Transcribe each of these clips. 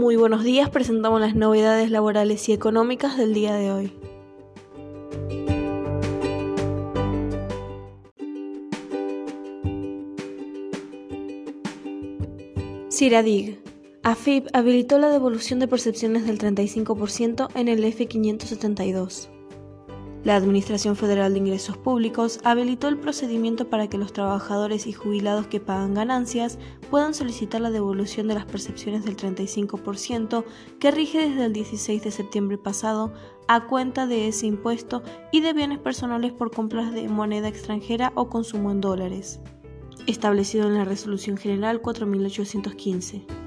Muy buenos días, presentamos las novedades laborales y económicas del día de hoy. Ciradig. AFIP habilitó la devolución de percepciones del 35% en el F572. La Administración Federal de Ingresos Públicos habilitó el procedimiento para que los trabajadores y jubilados que pagan ganancias puedan solicitar la devolución de las percepciones del 35% que rige desde el 16 de septiembre pasado a cuenta de ese impuesto y de bienes personales por compras de moneda extranjera o consumo en dólares, establecido en la Resolución General 4815.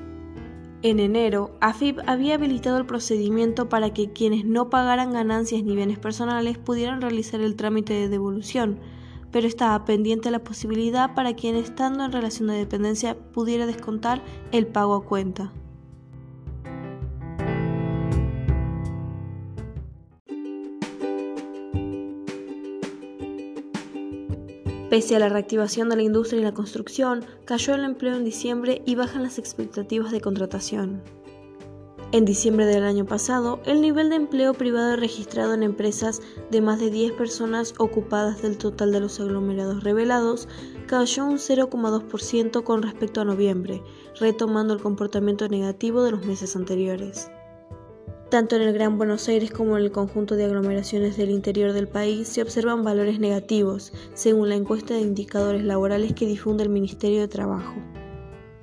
En enero, AFIP había habilitado el procedimiento para que quienes no pagaran ganancias ni bienes personales pudieran realizar el trámite de devolución, pero estaba pendiente la posibilidad para quien estando en relación de dependencia pudiera descontar el pago a cuenta. Pese a la reactivación de la industria y la construcción, cayó el empleo en diciembre y bajan las expectativas de contratación. En diciembre del año pasado, el nivel de empleo privado registrado en empresas de más de 10 personas ocupadas del total de los aglomerados revelados cayó un 0,2% con respecto a noviembre, retomando el comportamiento negativo de los meses anteriores. Tanto en el Gran Buenos Aires como en el conjunto de aglomeraciones del interior del país se observan valores negativos, según la encuesta de indicadores laborales que difunde el Ministerio de Trabajo.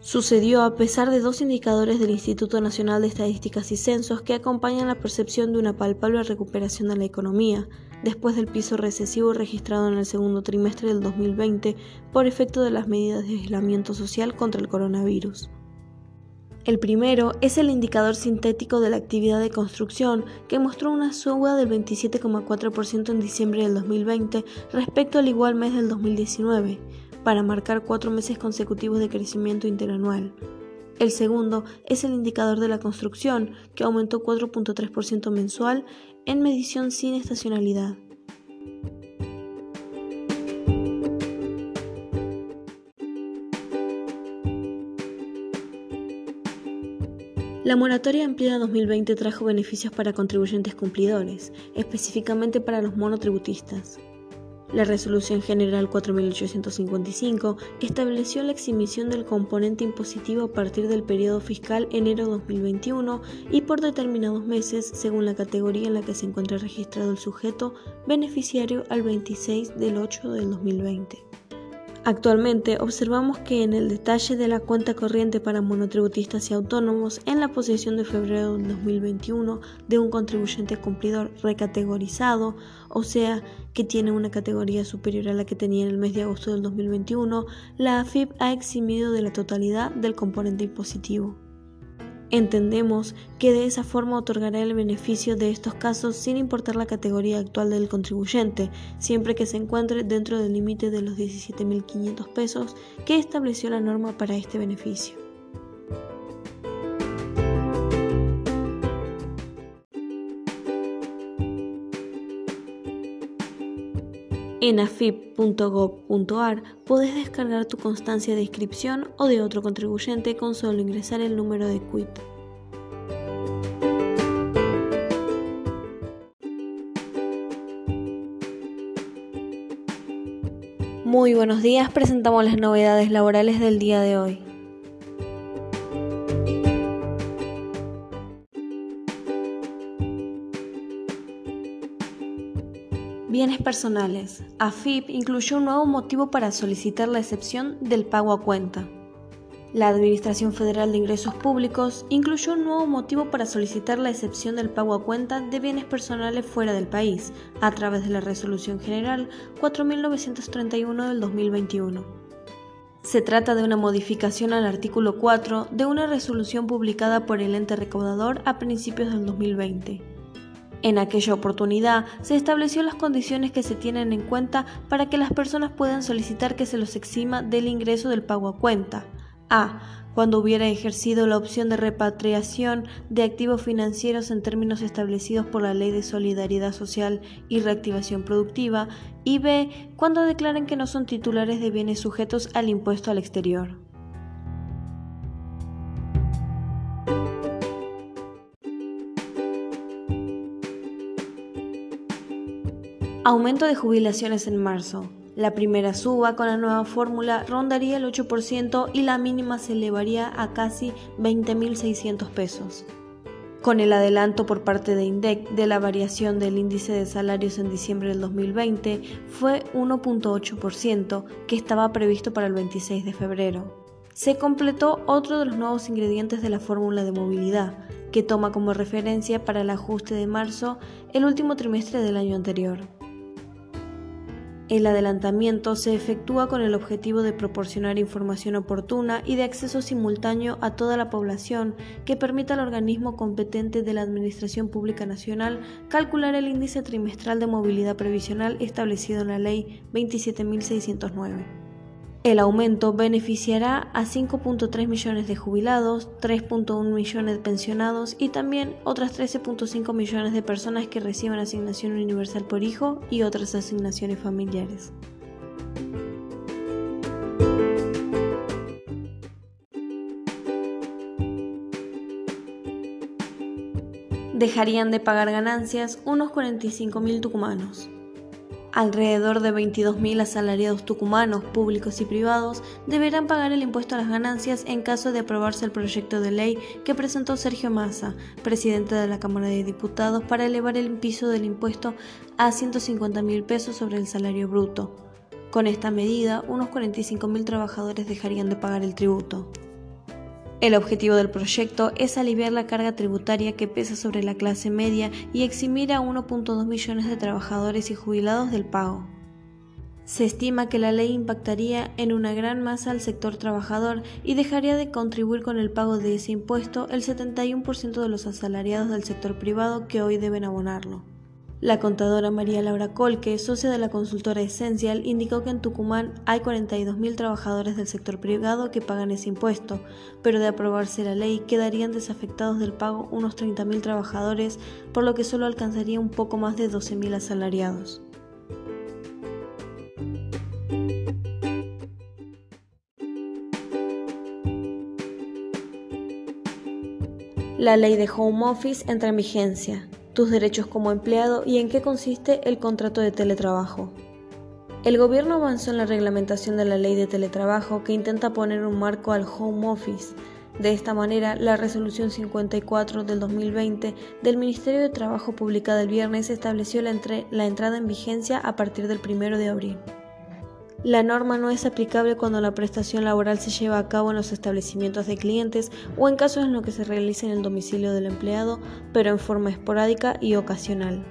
Sucedió a pesar de dos indicadores del Instituto Nacional de Estadísticas y Censos que acompañan la percepción de una palpable recuperación de la economía, después del piso recesivo registrado en el segundo trimestre del 2020 por efecto de las medidas de aislamiento social contra el coronavirus. El primero es el indicador sintético de la actividad de construcción, que mostró una suba del 27,4% en diciembre del 2020 respecto al igual mes del 2019, para marcar cuatro meses consecutivos de crecimiento interanual. El segundo es el indicador de la construcción, que aumentó 4.3% mensual en medición sin estacionalidad. La moratoria ampliada 2020 trajo beneficios para contribuyentes cumplidores, específicamente para los monotributistas. La Resolución General 4855 estableció la exhibición del componente impositivo a partir del periodo fiscal enero 2021 y por determinados meses según la categoría en la que se encuentra registrado el sujeto beneficiario al 26 del 8 del 2020. Actualmente observamos que en el detalle de la cuenta corriente para monotributistas y autónomos en la posición de febrero de 2021 de un contribuyente cumplidor recategorizado, o sea, que tiene una categoría superior a la que tenía en el mes de agosto del 2021, la AFIP ha eximido de la totalidad del componente impositivo. Entendemos que de esa forma otorgará el beneficio de estos casos sin importar la categoría actual del contribuyente, siempre que se encuentre dentro del límite de los 17.500 pesos que estableció la norma para este beneficio. En afip.gov.ar puedes descargar tu constancia de inscripción o de otro contribuyente con solo ingresar el número de quit. Muy buenos días, presentamos las novedades laborales del día de hoy. Bienes personales. AFIP incluyó un nuevo motivo para solicitar la excepción del pago a cuenta. La Administración Federal de Ingresos Públicos incluyó un nuevo motivo para solicitar la excepción del pago a cuenta de bienes personales fuera del país, a través de la Resolución General 4931 del 2021. Se trata de una modificación al artículo 4 de una resolución publicada por el ente recaudador a principios del 2020. En aquella oportunidad se estableció las condiciones que se tienen en cuenta para que las personas puedan solicitar que se los exima del ingreso del pago a cuenta. A. Cuando hubiera ejercido la opción de repatriación de activos financieros en términos establecidos por la Ley de Solidaridad Social y Reactivación Productiva. Y B. Cuando declaren que no son titulares de bienes sujetos al impuesto al exterior. Aumento de jubilaciones en marzo. La primera suba con la nueva fórmula rondaría el 8% y la mínima se elevaría a casi 20.600 pesos. Con el adelanto por parte de INDEC de la variación del índice de salarios en diciembre del 2020 fue 1.8%, que estaba previsto para el 26 de febrero. Se completó otro de los nuevos ingredientes de la fórmula de movilidad, que toma como referencia para el ajuste de marzo el último trimestre del año anterior. El adelantamiento se efectúa con el objetivo de proporcionar información oportuna y de acceso simultáneo a toda la población que permita al organismo competente de la Administración Pública Nacional calcular el índice trimestral de movilidad previsional establecido en la Ley 27.609. El aumento beneficiará a 5.3 millones de jubilados, 3.1 millones de pensionados y también otras 13.5 millones de personas que reciban asignación universal por hijo y otras asignaciones familiares. Dejarían de pagar ganancias unos 45.000 tucumanos. Alrededor de 22.000 asalariados tucumanos, públicos y privados, deberán pagar el impuesto a las ganancias en caso de aprobarse el proyecto de ley que presentó Sergio Massa, presidente de la Cámara de Diputados, para elevar el piso del impuesto a 150.000 pesos sobre el salario bruto. Con esta medida, unos 45.000 trabajadores dejarían de pagar el tributo. El objetivo del proyecto es aliviar la carga tributaria que pesa sobre la clase media y eximir a 1.2 millones de trabajadores y jubilados del pago. Se estima que la ley impactaría en una gran masa al sector trabajador y dejaría de contribuir con el pago de ese impuesto el 71% de los asalariados del sector privado que hoy deben abonarlo. La contadora María Laura Colque, socia de la consultora Essential, indicó que en Tucumán hay 42.000 trabajadores del sector privado que pagan ese impuesto, pero de aprobarse la ley quedarían desafectados del pago unos 30.000 trabajadores, por lo que solo alcanzaría un poco más de 12.000 asalariados. La ley de Home Office entra en vigencia tus derechos como empleado y en qué consiste el contrato de teletrabajo. El gobierno avanzó en la reglamentación de la ley de teletrabajo que intenta poner un marco al home office. De esta manera, la resolución 54 del 2020 del Ministerio de Trabajo publicada el viernes estableció la, la entrada en vigencia a partir del 1 de abril. La norma no es aplicable cuando la prestación laboral se lleva a cabo en los establecimientos de clientes o en casos en los que se realice en el domicilio del empleado, pero en forma esporádica y ocasional.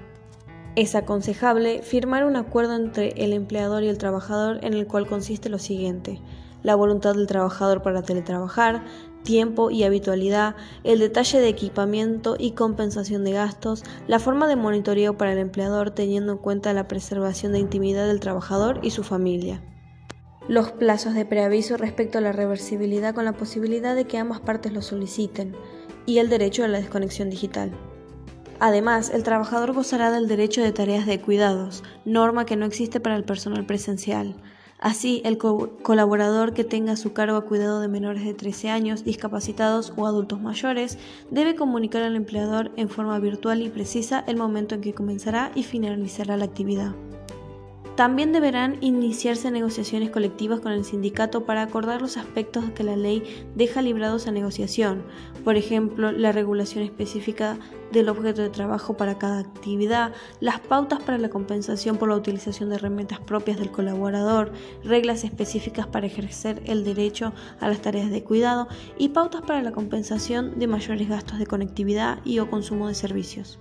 Es aconsejable firmar un acuerdo entre el empleador y el trabajador en el cual consiste lo siguiente la voluntad del trabajador para teletrabajar, tiempo y habitualidad, el detalle de equipamiento y compensación de gastos, la forma de monitoreo para el empleador teniendo en cuenta la preservación de intimidad del trabajador y su familia. Los plazos de preaviso respecto a la reversibilidad con la posibilidad de que ambas partes lo soliciten y el derecho a la desconexión digital. Además, el trabajador gozará del derecho de tareas de cuidados, norma que no existe para el personal presencial. Así, el colaborador que tenga a su cargo a cuidado de menores de 13 años, discapacitados o adultos mayores, debe comunicar al empleador en forma virtual y precisa el momento en que comenzará y finalizará la actividad. También deberán iniciarse negociaciones colectivas con el sindicato para acordar los aspectos que la ley deja librados a negociación, por ejemplo, la regulación específica del objeto de trabajo para cada actividad, las pautas para la compensación por la utilización de herramientas propias del colaborador, reglas específicas para ejercer el derecho a las tareas de cuidado y pautas para la compensación de mayores gastos de conectividad y o consumo de servicios.